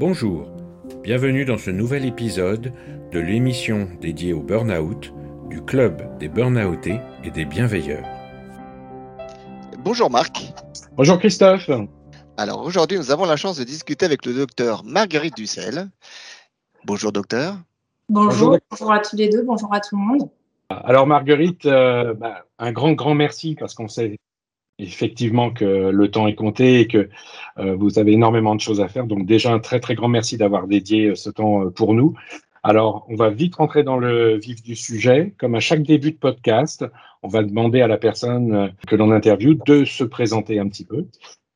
Bonjour, bienvenue dans ce nouvel épisode de l'émission dédiée au burn-out du Club des Burnoutés et des Bienveilleurs. Bonjour Marc. Bonjour Christophe. Alors aujourd'hui, nous avons la chance de discuter avec le docteur Marguerite Dussel. Bonjour docteur. Bonjour, bonjour, à tous les deux, bonjour à tout le monde. Alors Marguerite, euh, bah, un grand, grand merci parce qu'on sait effectivement que le temps est compté et que euh, vous avez énormément de choses à faire. Donc déjà, un très très grand merci d'avoir dédié euh, ce temps euh, pour nous. Alors, on va vite rentrer dans le vif du sujet. Comme à chaque début de podcast, on va demander à la personne que l'on interviewe de se présenter un petit peu.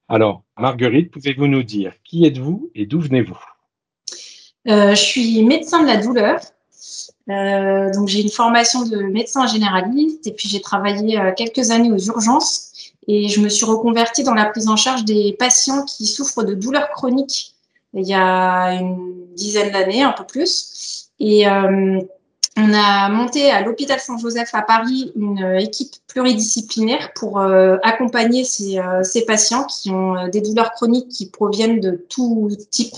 Alors, Marguerite, pouvez-vous nous dire qui êtes-vous et d'où venez-vous? Je suis médecin de la douleur. donc, j'ai une formation de médecin généraliste et puis j'ai travaillé quelques années aux urgences et je me suis reconvertie dans la prise en charge des patients qui souffrent de douleurs chroniques il y a une dizaine d'années, un peu plus. Et euh, on a monté à l'hôpital Saint-Joseph à Paris une équipe pluridisciplinaire pour euh, accompagner ces, euh, ces, patients qui ont des douleurs chroniques qui proviennent de tout type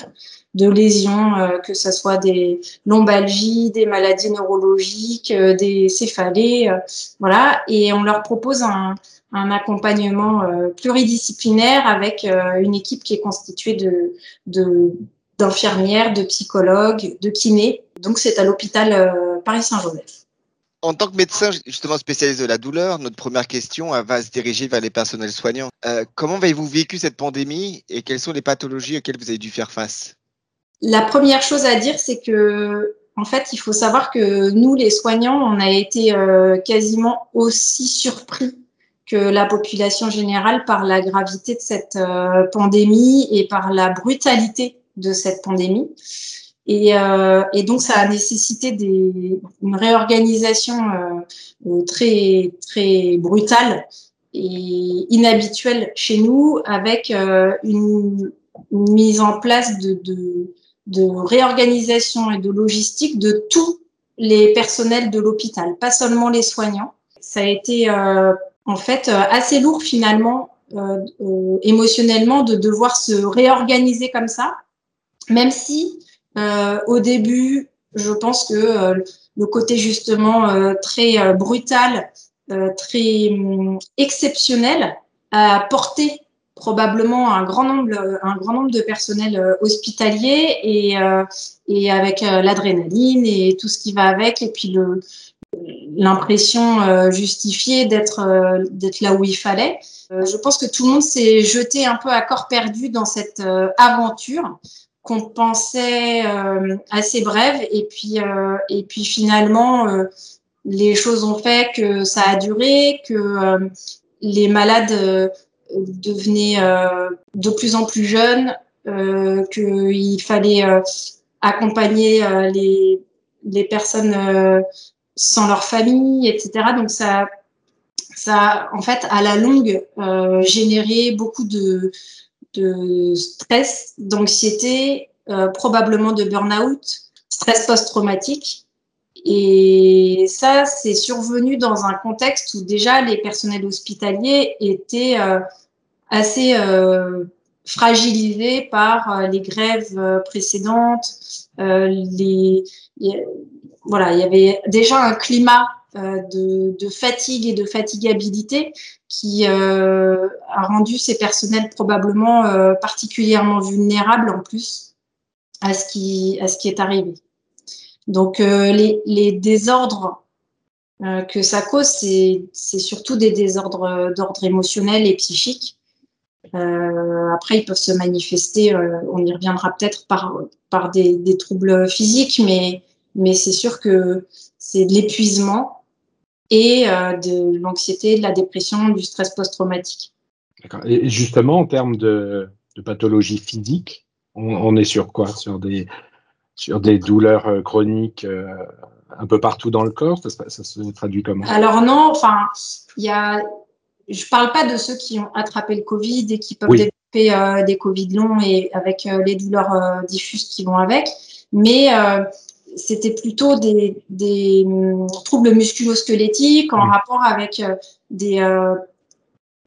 de lésions, que ce soit des lombalgies, des maladies neurologiques, des céphalées, voilà. Et on leur propose un, un accompagnement euh, pluridisciplinaire avec euh, une équipe qui est constituée de, d'infirmières, de, psychologues, de kinés. Donc c'est à l'hôpital euh, Paris-Saint-Joseph. En tant que médecin justement spécialiste de la douleur, notre première question va se diriger vers les personnels soignants. comment avez-vous vécu cette pandémie et quelles sont les pathologies auxquelles vous avez dû faire face? La première chose à dire, c'est que en fait, il faut savoir que nous, les soignants, on a été quasiment aussi surpris que la population générale par la gravité de cette euh, pandémie et par la brutalité de cette pandémie. Et, euh, et donc, ça a nécessité des, une réorganisation euh, très, très brutale et inhabituelle chez nous, avec une, mise en place de, de, de réorganisation et de logistique de tous les personnels de l'hôpital, pas seulement les soignants. Ça a été euh, en fait euh, assez lourd finalement euh, euh, émotionnellement de devoir se réorganiser comme ça, même si au début, je pense que le côté justement très brutal, très hum, exceptionnel a porté probablement un grand nombre, un grand nombre de personnels hospitaliers et, et avec l'adrénaline et tout ce qui va avec, et puis le, l'impression euh, justifiée d'être euh, d'être là où il fallait. Euh, je pense que tout le monde s'est jeté un peu à corps perdu dans cette aventure qu'on pensait assez brève et puis et puis finalement les choses ont fait que ça a duré, que les malades devenaient de plus en plus jeunes, qu'il fallait accompagner les, les personnes sans leur famille, etc. Donc ça, ça en fait, à la longue, euh, généré beaucoup de, de stress, d'anxiété, euh, probablement de burn-out, stress post-traumatique. Et ça, c'est survenu dans un contexte où déjà les personnels hospitaliers étaient euh, assez euh, fragilisés par les grèves précédentes, les, voilà, il y avait déjà un climat de, de, fatigue et de fatigabilité qui euh, a rendu ces personnels probablement euh, particulièrement vulnérables en plus à ce qui, à ce qui est arrivé. Donc euh, les, les, désordres euh, que ça cause, c'est surtout des désordres d'ordre émotionnel et psychique. après, ils peuvent se manifester, on y reviendra peut-être par, par des, des troubles physiques, mais mais c'est sûr que c'est de l'épuisement et euh, de l'anxiété, de la dépression, du stress post-traumatique. Et justement, en termes de, de pathologie physique, on, est sur quoi? Sur des, sur des douleurs euh, chroniques euh, un peu partout dans le corps? Ça, se traduit comment? Alors non, enfin, il y a, je parle pas de ceux qui ont attrapé le Covid et qui peuvent développer des Covid longs et avec les douleurs diffuses qui vont avec, mais c'était plutôt des, des, hum, troubles musculosquelettiques en rapport avec euh, des, euh,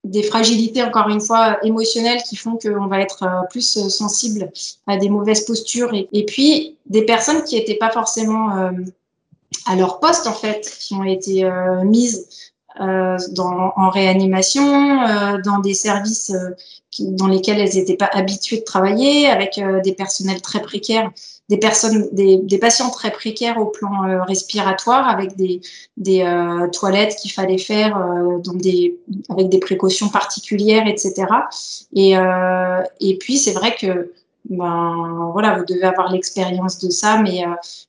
des fragilités, encore une fois, émotionnelles qui font qu'on va être euh, plus sensible à des mauvaises postures. Et, puis, des personnes qui n'étaient pas forcément euh, à leur poste, en fait, qui ont été mises dans, en réanimation, dans des services dans lesquels elles n'étaient pas habituées de travailler, avec des personnels très précaires des personnes, des, des, patients très précaires au plan euh, respiratoire avec des, des euh, toilettes qu'il fallait faire euh, des, avec des précautions particulières, etc. Et, et puis c'est vrai que ben voilà, vous devez avoir l'expérience de ça, mais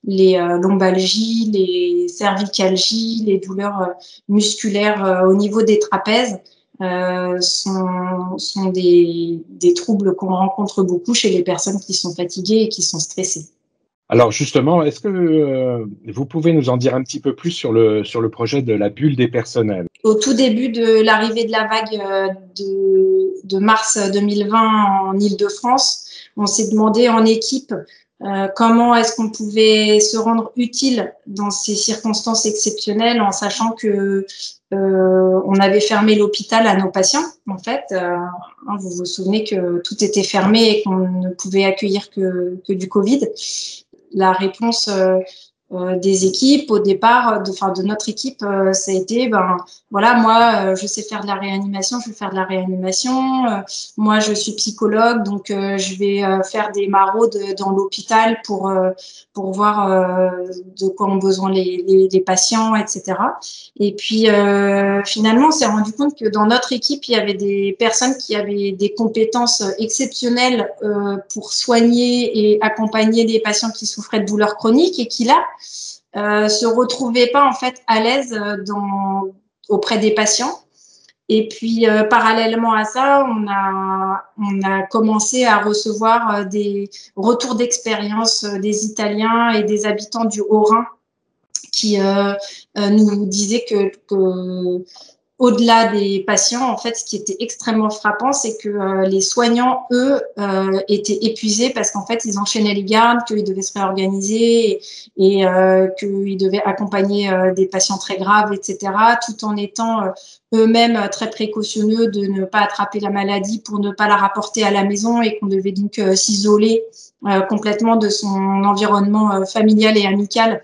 les lombalgies, les cervicalgies, les douleurs musculaires au niveau des trapèzes, sont, sont des, des troubles qu'on rencontre beaucoup chez les personnes qui sont fatiguées et qui sont stressées. Alors justement, est-ce que euh, vous pouvez nous en dire un petit peu plus sur le, sur le projet de la bulle des personnels? Au tout début de l'arrivée de la vague euh, de, de mars 2020 en Ile-de-France, on s'est demandé en équipe euh, comment est-ce qu'on pouvait se rendre utile dans ces circonstances exceptionnelles en sachant que euh, on avait fermé l'hôpital à nos patients, en fait. Euh, hein, vous vous souvenez que tout était fermé et qu'on ne pouvait accueillir que, que du Covid. La réponse euh, euh, des équipes au départ, de, enfin de notre équipe, euh, ça a été ben voilà moi je sais faire de la réanimation, je vais faire de la réanimation. moi je suis psychologue donc je vais faire des maraudes dans l'hôpital pour pour voir de quoi ont besoin les, les, les patients, etc. Et puis finalement on s'est rendu compte que dans notre équipe il y avait des personnes qui avaient des compétences exceptionnelles pour soigner et accompagner des patients qui souffraient de douleurs chroniques et qui là euh, se retrouvaient pas en fait à l'aise euh, auprès des patients. Et puis euh, parallèlement à ça, on a commencé à recevoir des retours d'expérience des Italiens et des habitants du Haut-Rhin qui nous disaient que au-delà des patients, en fait, ce qui était extrêmement frappant, c'est que euh, les soignants, eux, euh, étaient épuisés parce qu'en fait, ils enchaînaient les gardes, qu'ils devaient se réorganiser et, euh, qu'ils devaient accompagner des patients très graves, etc., tout en étant eux-mêmes très précautionneux de ne pas attraper la maladie pour ne pas la rapporter à la maison et qu'on devait donc s'isoler complètement de son environnement familial et amical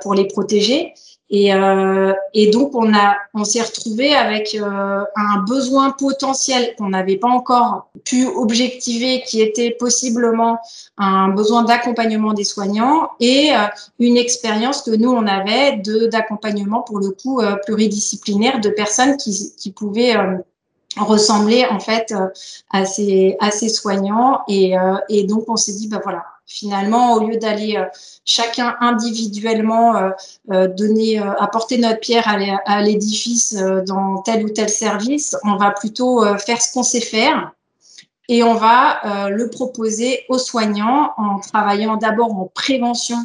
pour les protéger. Et, euh, et, donc, on, a, on s'est retrouvé avec euh, un besoin potentiel qu'on n'avait pas encore pu objectiver, qui était possiblement un besoin d'accompagnement des soignants et euh, une expérience que nous, on avait de, d'accompagnement, pour le coup, euh, pluridisciplinaire de personnes qui, qui pouvaient euh, ressembler en fait à ces, à ces soignants. Et, et donc, on s'est dit, bah voilà, finalement, au lieu d'aller euh, chacun individuellement euh, euh, donner, apporter notre pierre à l'édifice dans tel ou tel service, on va plutôt faire ce qu'on sait faire. Et on va le proposer aux soignants en travaillant d'abord en prévention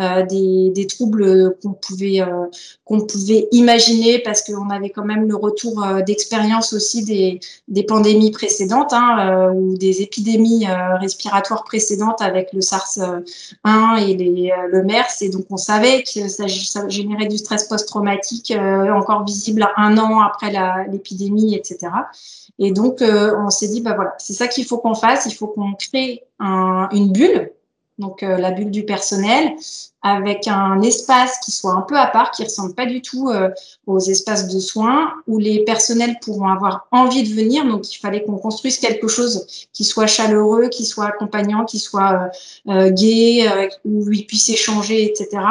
euh, des, troubles qu'on pouvait euh, qu'on pouvait imaginer parce qu'on avait quand même le retour euh, d'expérience aussi des, des pandémies précédentes hein, ou des épidémies respiratoires précédentes avec le SARS-1 et les, le MERS et donc on savait que ça, ça générait du stress post-traumatique encore visible un an après l'épidémie, etc. Et donc, on s'est dit, bah voilà, c'est ça qu'il faut qu'on fasse. Il faut qu'on crée un, une bulle donc euh, la bulle du personnel, avec un espace qui soit un peu à part, qui ressemble pas du tout euh, aux espaces de soins, où les personnels pourront avoir envie de venir. Donc il fallait qu'on construise quelque chose qui soit chaleureux, qui soit accompagnant, qui soit euh, gai, où ils puissent échanger, etc.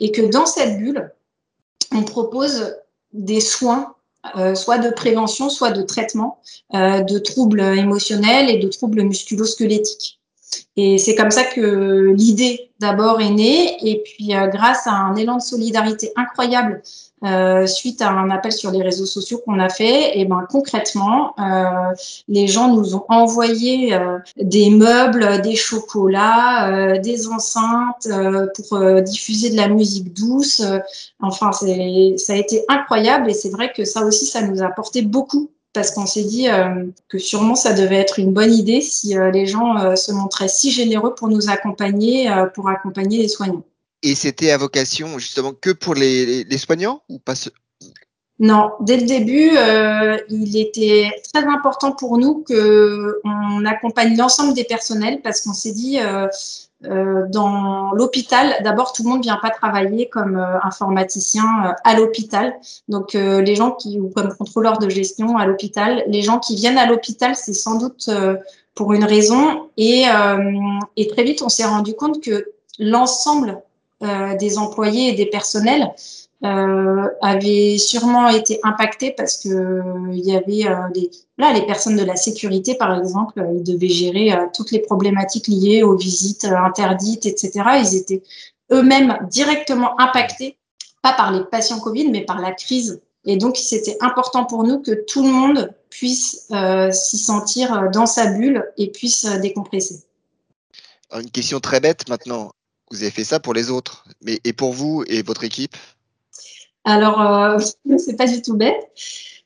Et que dans cette bulle, on propose des soins soit de prévention, soit de traitement de troubles émotionnels et de troubles musculo-squelettiques. Et c'est comme ça que l'idée d'abord est née. Et puis, euh, grâce à un élan de solidarité incroyable, euh, suite à un appel sur les réseaux sociaux qu'on a fait, et ben concrètement, euh, les gens nous ont envoyé des meubles, des chocolats, des enceintes pour diffuser de la musique douce. enfin, ça a été incroyable et c'est vrai que ça aussi, ça nous a apporté beaucoup parce qu'on s'est dit euh, que sûrement ça devait être une bonne idée si euh, les gens euh, se montraient si généreux pour nous accompagner, pour accompagner les soignants. Et c'était à vocation justement que pour les, les soignants ou pas Non, dès le début, il était très important pour nous qu'on accompagne l'ensemble des personnels parce qu'on s'est dit, euh, euh, dans l'hôpital, d'abord, tout le monde vient pas travailler comme informaticien à l'hôpital. Donc, les gens qui, ou comme contrôleur de gestion à l'hôpital, les gens qui viennent à l'hôpital, c'est sans doute pour une raison. Et, et très vite, on s'est rendu compte que l'ensemble des employés et des personnels euh, avaient sûrement été impactés parce que euh, y avait euh, là les personnes de la sécurité par exemple, ils devaient gérer toutes les problématiques liées aux visites interdites, etc. Ils étaient eux-mêmes directement impactés, pas par les patients Covid, mais par la crise. Et donc c'était important pour nous que tout le monde puisse s'y sentir dans sa bulle et puisse décompresser. Une question très bête maintenant. Vous avez fait ça pour les autres, mais et pour vous et votre équipe? Alors, euh, c'est pas du tout bête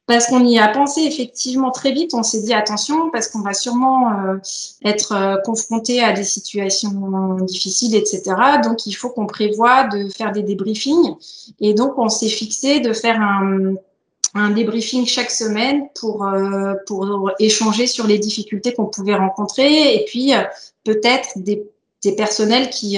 parce qu'on y a pensé effectivement très vite. On s'est dit attention parce qu'on va sûrement euh, être euh, confronté à des situations difficiles, etc. Donc, il faut qu'on prévoit de faire des débriefings. Et donc, on s'est fixé de faire un, débriefing chaque semaine pour, euh, pour échanger sur les difficultés qu'on pouvait rencontrer et puis peut-être des personnels qui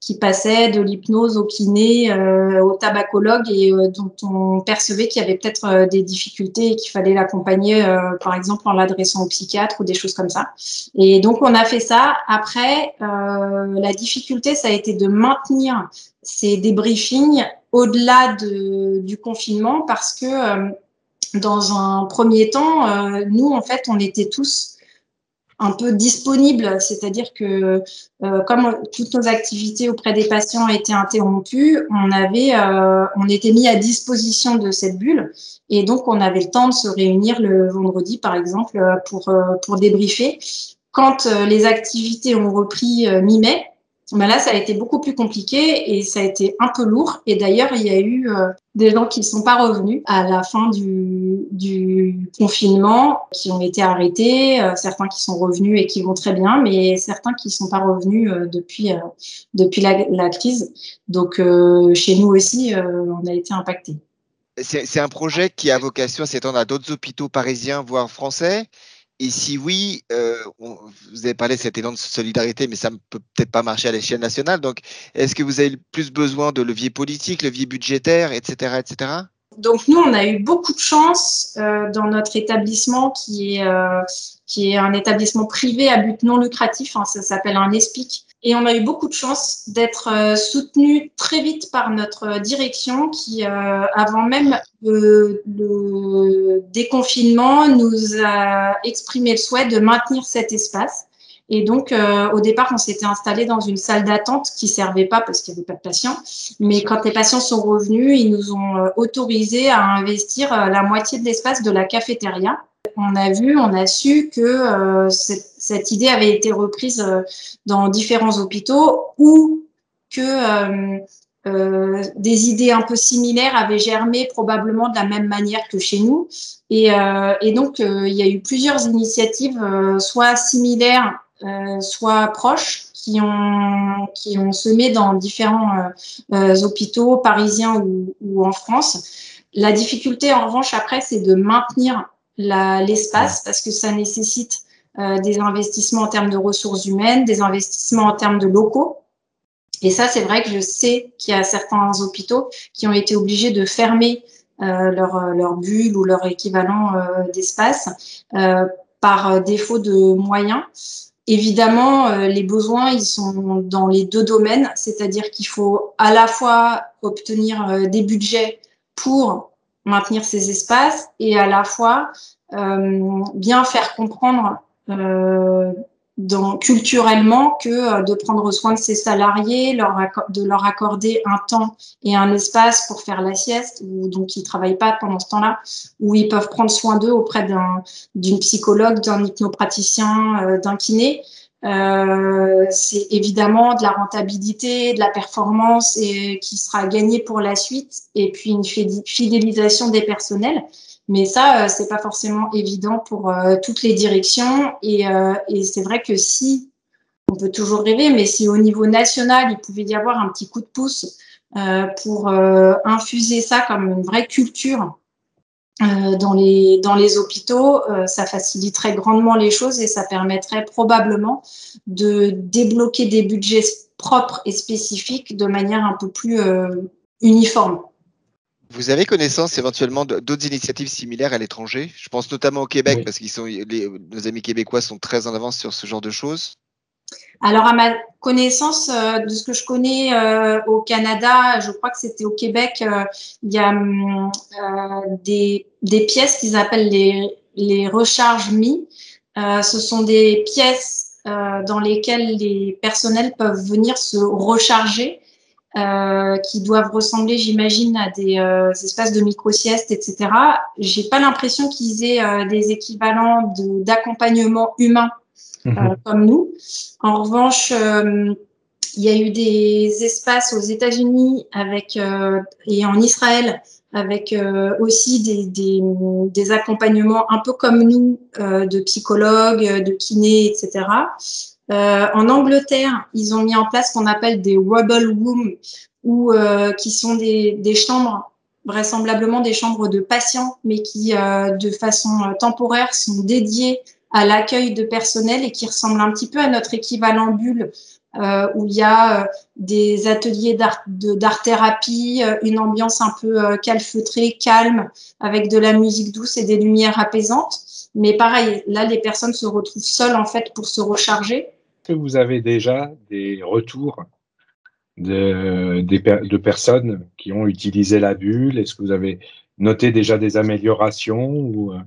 qui passait de l'hypnose au kiné, euh, au tabacologue et euh, dont on percevait qu'il y avait peut-être euh, des difficultés et qu'il fallait l'accompagner, par exemple en l'adressant au psychiatre ou des choses comme ça. Et donc on a fait ça. Après, la difficulté, ça a été de maintenir ces débriefings au-delà de, du confinement parce que dans un premier temps, nous, en fait, on était tous un peu disponible, c'est-à-dire que euh, comme toutes nos activités auprès des patients étaient interrompues, on avait, euh, on était mis à disposition de cette bulle et donc on avait le temps de se réunir le vendredi, par exemple, euh, pour pour débriefer. Quand les activités ont repris mi-mai, ben là, ça a été beaucoup plus compliqué et ça a été un peu lourd. Et d'ailleurs, il y a eu euh, des gens qui ne sont pas revenus à la fin du, du confinement, qui ont été arrêtés, euh, certains qui sont revenus et qui vont très bien, mais certains qui ne sont pas revenus euh, depuis, depuis la, la, crise. Donc, chez nous aussi, on a été impactés. C'est un projet qui a vocation à s'étendre à d'autres hôpitaux parisiens, voire français. Et si oui, euh, vous avez parlé de cet élan de solidarité, mais ça ne peut peut-être pas marcher à l'échelle nationale. Donc, est-ce que vous avez plus besoin de levier politique, levier budgétaire, etc., etc. Donc, nous, on a eu beaucoup de chance euh, dans notre établissement qui est, euh, qui est un établissement privé à but non lucratif. Hein, ça s'appelle un ESPIC. Et on a eu beaucoup de chance d'être euh, soutenu très vite par notre direction qui, euh, avant même le, déconfinement, nous a exprimé le souhait de maintenir cet espace. Et donc, euh, au départ, on s'était installé dans une salle d'attente qui servait pas parce qu'il n'y avait pas de patients. Mais quand les patients sont revenus, ils nous ont euh, autorisé à investir euh, la moitié de l'espace de la cafétéria. On a vu, on a su que cette, cette, idée avait été reprise dans différents hôpitaux ou que euh, des idées un peu similaires avaient germé probablement de la même manière que chez nous. Et, euh, donc, il y a eu plusieurs initiatives, soit similaires euh, soit proches, qui ont, qui ont semé dans différents euh, euh, hôpitaux parisiens ou, en France. La difficulté, en revanche, après, c'est de maintenir l'espace parce que ça nécessite des investissements en termes de ressources humaines, des investissements en termes de locaux. Et ça, c'est vrai que je sais qu'il y a certains hôpitaux qui ont été obligés de fermer euh, leur, leur bulle ou leur équivalent euh, d'espace euh, par défaut de moyens. Évidemment, euh, les besoins, ils sont dans les deux domaines, c'est-à-dire qu'il faut à la fois obtenir euh, des budgets pour maintenir ces espaces et à la fois euh, bien faire comprendre culturellement que euh, de prendre soin de ses salariés, de leur accorder un temps et un espace pour faire la sieste, ou donc ils travaillent pas pendant ce temps-là, où ils peuvent prendre soin d'eux auprès d'une psychologue, d'un hypnopraticien, euh, d'un kiné. Euh, c'est évidemment de la rentabilité, de la performance et qui sera gagnée pour la suite, et puis une fidélisation des personnels. Mais ça, euh, c'est pas forcément évident pour euh, toutes les directions. Et, euh, et c'est vrai que si, on peut toujours rêver, mais si au niveau national, il pouvait y avoir un petit coup de pouce pour infuser ça comme une vraie culture dans, les, dans les hôpitaux, ça faciliterait grandement les choses et ça permettrait probablement de débloquer des budgets propres et spécifiques de manière un peu plus uniforme. Vous avez connaissance éventuellement d'autres initiatives similaires à l'étranger? Je pense notamment au Québec, parce que nos amis québécois sont très en avance sur ce genre de choses. Alors, à ma connaissance euh, de ce que je connais euh, au Canada, je crois que c'était au Québec, euh, il y a hum, des, des, pièces qu'ils appellent les, les recharges mi. ce sont des pièces dans lesquelles les personnels peuvent venir se recharger euh, qui doivent ressembler, j'imagine, à des euh, espaces de micro-sieste, etc. J'ai pas l'impression qu'ils aient euh, des équivalents d'accompagnement humain mhm. comme nous. En revanche, il y a eu des espaces aux États-Unis avec et en Israël avec aussi des, des, des, accompagnements un peu comme nous de psychologues, de kinés, etc. Euh, en Angleterre, ils ont mis en place ce qu'on appelle des Wobble Rooms, ou euh, qui sont des, des, chambres, vraisemblablement des chambres de patients, mais qui, euh, de façon temporaire, sont dédiées à l'accueil de personnel et qui ressemblent un petit peu à notre équivalent bulle, euh, où il y a des ateliers d'art-thérapie, une ambiance un peu calfeutrée, calme, avec de la musique douce et des lumières apaisantes. Mais pareil, là, les personnes se retrouvent seules en fait pour se recharger que vous avez déjà des retours de, personnes qui ont utilisé la bulle? Est-ce que vous avez noté déjà des améliorations ou... Euh?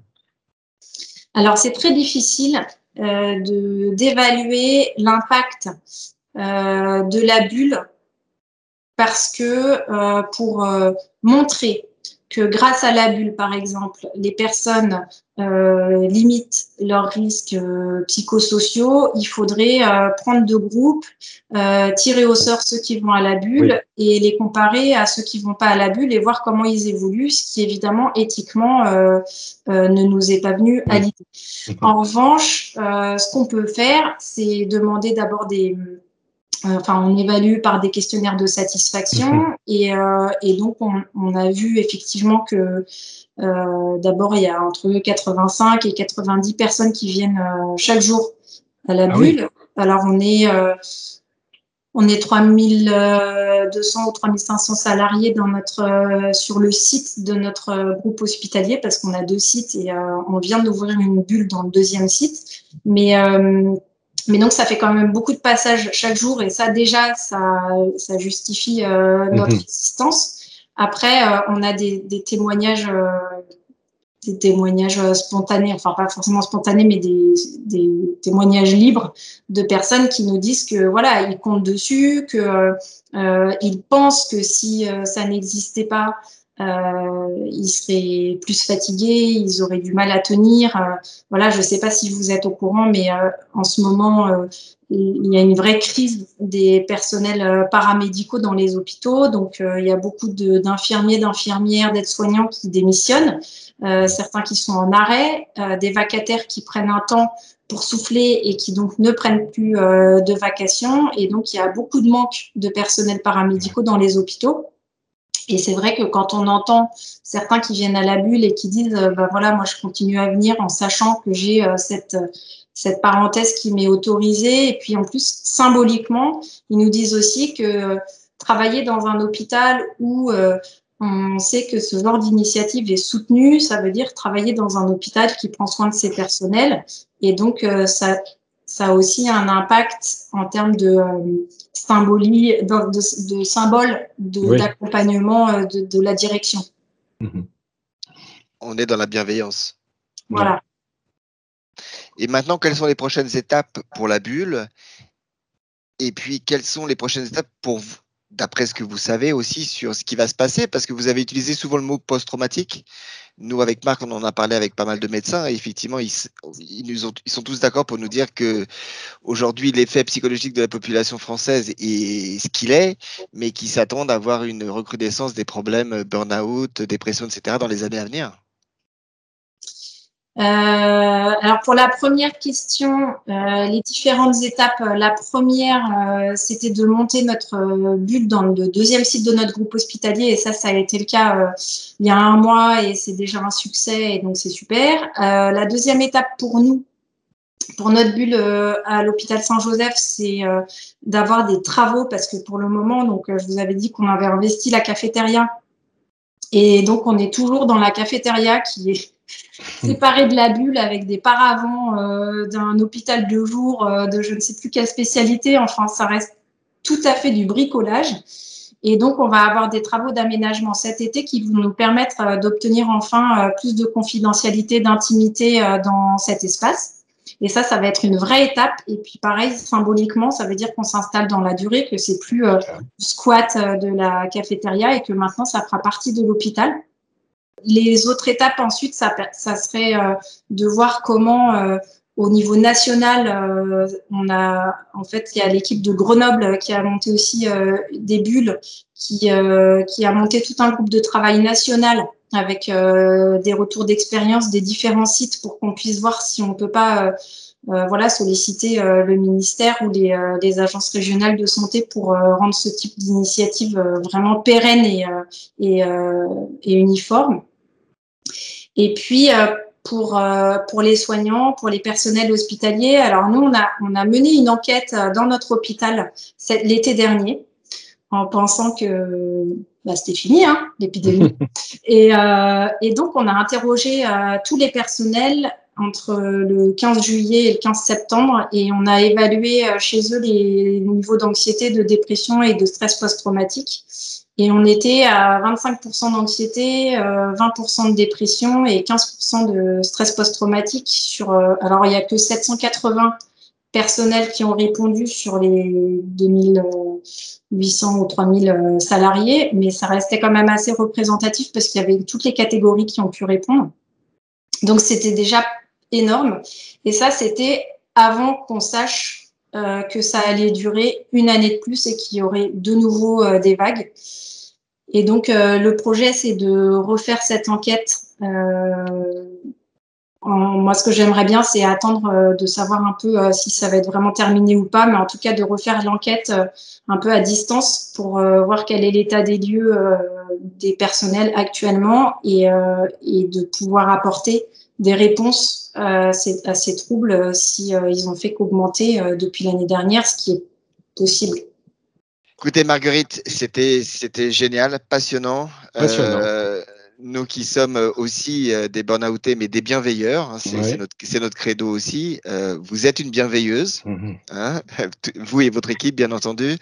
Alors, c'est très difficile euh, d'évaluer l'impact euh, de la bulle parce que pour montrer que grâce à la bulle, par exemple, les personnes euh, limitent leurs risques euh, psychosociaux, il faudrait euh, prendre deux groupes, euh, tirer au sort ceux qui vont à la bulle et les comparer à ceux qui vont pas à la bulle et voir comment ils évoluent, ce qui évidemment éthiquement euh, ne nous est pas venu à l'idée. En revanche, ce qu'on peut faire, c'est demander d'abord des enfin, on évalue par des questionnaires de satisfaction mhm. et, euh, et donc on, on, a vu effectivement que euh, d'abord il y a entre 85 et 90 personnes qui viennent euh, chaque jour à la ah bulle. Alors on est euh, on est 3200 ou 3500 salariés dans notre sur le site de notre groupe hospitalier parce qu'on a deux sites et on vient d'ouvrir une bulle dans le deuxième site. Mais mais donc, ça fait quand même beaucoup de passages chaque jour et ça, déjà, ça, ça justifie euh, notre mhm. existence. Après, euh, on a des, des témoignages, euh, des témoignages spontanés, enfin pas forcément spontanés, mais des, des, témoignages libres de personnes qui nous disent que voilà, ils comptent dessus, que ils pensent que si ça n'existait pas, euh, ils seraient plus fatigués, ils auraient du mal à tenir. Euh, voilà, je ne sais pas si vous êtes au courant, mais euh, en ce moment, il y a une vraie crise des personnels paramédicaux dans les hôpitaux. Donc, il y a beaucoup d'infirmiers, d'infirmières, d'aides-soignants qui démissionnent, certains qui sont en arrêt, des vacataires qui prennent un temps pour souffler et qui donc ne prennent plus de vacations. Et donc, il y a beaucoup de manque de personnel paramédicaux dans les hôpitaux. Et c'est vrai que quand on entend certains qui viennent à la bulle et qui disent, euh, bah voilà, moi je continue à venir en sachant que j'ai euh, cette cette parenthèse qui m'est autorisée. Et puis en plus, symboliquement, ils nous disent aussi que euh, travailler dans un hôpital où on sait que ce genre d'initiative est soutenue, ça veut dire travailler dans un hôpital qui prend soin de ses personnels. Et donc, ça, ça a aussi un impact en termes de euh, symbolie, de, de, symboles d'accompagnement euh, de, la direction. Mhm. On est dans la bienveillance. Voilà. Et maintenant, quelles sont les prochaines étapes pour la bulle? Et puis, quelles sont les prochaines étapes pour vous, d'après ce que vous savez aussi sur ce qui va se passer Parce que vous avez utilisé souvent le mot post-traumatique. Nous, avec Marc, on en a parlé avec pas mal de médecins et effectivement, ils, nous ont, ils sont tous d'accord pour nous dire que aujourd'hui, l'effet psychologique de la population française est ce qu'il est, mais qu'ils s'attendent à avoir une recrudescence des problèmes burn-out, dépression, etc. dans les années à venir. Euh, alors pour la première question, euh, les différentes étapes. La première, euh, c'était de monter notre bulle dans le deuxième site de notre groupe hospitalier, et ça, ça a été le cas il y a un mois, et c'est déjà un succès, et donc c'est super. la deuxième étape pour nous, pour notre bulle à l'hôpital Saint-Joseph, c'est d'avoir des travaux, parce que pour le moment, donc je vous avais dit qu'on avait investi la cafétéria, et donc on est toujours dans la cafétéria qui est séparé de la bulle avec des paravents euh, d'un hôpital de jour euh, de je ne sais plus quelle spécialité. Enfin, ça reste tout à fait du bricolage. Et donc, on va avoir des travaux d'aménagement cet été qui vont nous permettre euh, d'obtenir enfin plus de confidentialité, d'intimité dans cet espace. Et ça, ça va être une vraie étape. Et puis, pareil, symboliquement, ça veut dire qu'on s'installe dans la durée, que c'est plus squat de la cafétéria et que maintenant, ça fera partie de l'hôpital. Les autres étapes ensuite, ça, serait euh, de voir comment euh, au niveau national, euh, on a en fait il y a l'équipe de Grenoble qui a monté aussi des bulles, qui, a monté tout un groupe de travail national avec des retours d'expérience des différents sites pour qu'on puisse voir si on peut pas voilà solliciter le ministère ou les, agences régionales de santé pour rendre ce type d'initiative vraiment pérenne et uniforme. Et puis, euh, pour, euh, pour les soignants, pour les personnels hospitaliers, alors nous, on a, on a mené une enquête euh, dans notre hôpital l'été dernier en pensant que bah, c'était fini, hein, l'épidémie. et, euh, et, donc, on a interrogé euh, tous les personnels entre le 15 juillet et le 15 septembre et on a évalué chez eux les niveaux d'anxiété, de dépression et de stress post-traumatique. Et on était à 25% d'anxiété, 20% euh, de dépression et 15% de stress post-traumatique sur. Euh, alors, il n'y a que 780 personnels qui ont répondu sur les 2800 ou 3000 salariés, mais ça restait quand même assez représentatif parce qu'il y avait toutes les catégories qui ont pu répondre. Donc, c'était déjà énorme. Et ça, c'était avant qu'on sache euh, que ça allait durer une année de plus et qu'il y aurait de nouveau des vagues. Et donc, euh, le projet, c'est de refaire cette enquête. Euh, moi, ce que j'aimerais bien, c'est attendre euh, de savoir un peu si ça va être vraiment terminé ou pas, mais en tout cas, de refaire l'enquête un peu à distance pour voir quel est l'état des lieux des personnels actuellement et, de pouvoir apporter des réponses à ces, à ces troubles si ils ont fait qu'augmenter depuis l'année dernière, ce qui est possible. Écoutez, Marguerite, c'était c'était génial, passionnant. Euh, nous qui sommes aussi euh, des burn-outés, mais des bienveilleurs, hein, c'est notre, notre, credo aussi. Euh, vous êtes une bienveilleuse, mhm. hein, vous et votre équipe, bien entendu.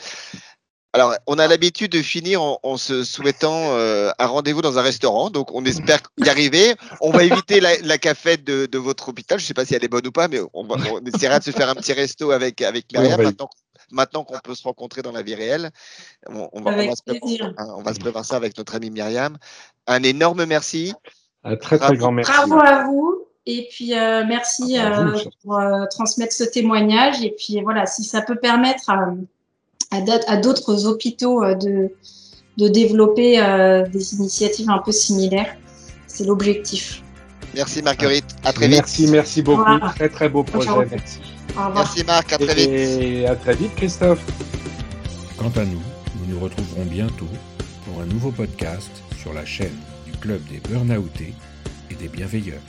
Alors, on a l'habitude de finir en, se souhaitant un rendez-vous dans un restaurant, donc on espère y arriver. On va éviter la, la cafette de, de, votre hôpital. Je ne sais pas si elle est bonne ou pas, mais on, on, essaiera de se faire un petit resto avec avec Myriam. maintenant, maintenant qu'on peut se rencontrer dans la vie réelle. On, va, se préparer, ça avec notre amie Myriam. Un énorme merci. Un très, très grand merci. Bravo à vous. Et puis, euh, merci euh, pour euh, transmettre ce témoignage. Et puis, voilà, si ça peut permettre à, à d'autres hôpitaux de, de développer des initiatives un peu similaires, c'est l'objectif. Merci Marguerite, à très vite. Merci, merci beaucoup. Très très beau projet, merci. Merci Marc, à très vite. Et à très vite Christophe. Quant à nous, nous nous retrouverons bientôt pour un nouveau podcast sur la chaîne du Club des Burnoutés et des Bienveilleurs.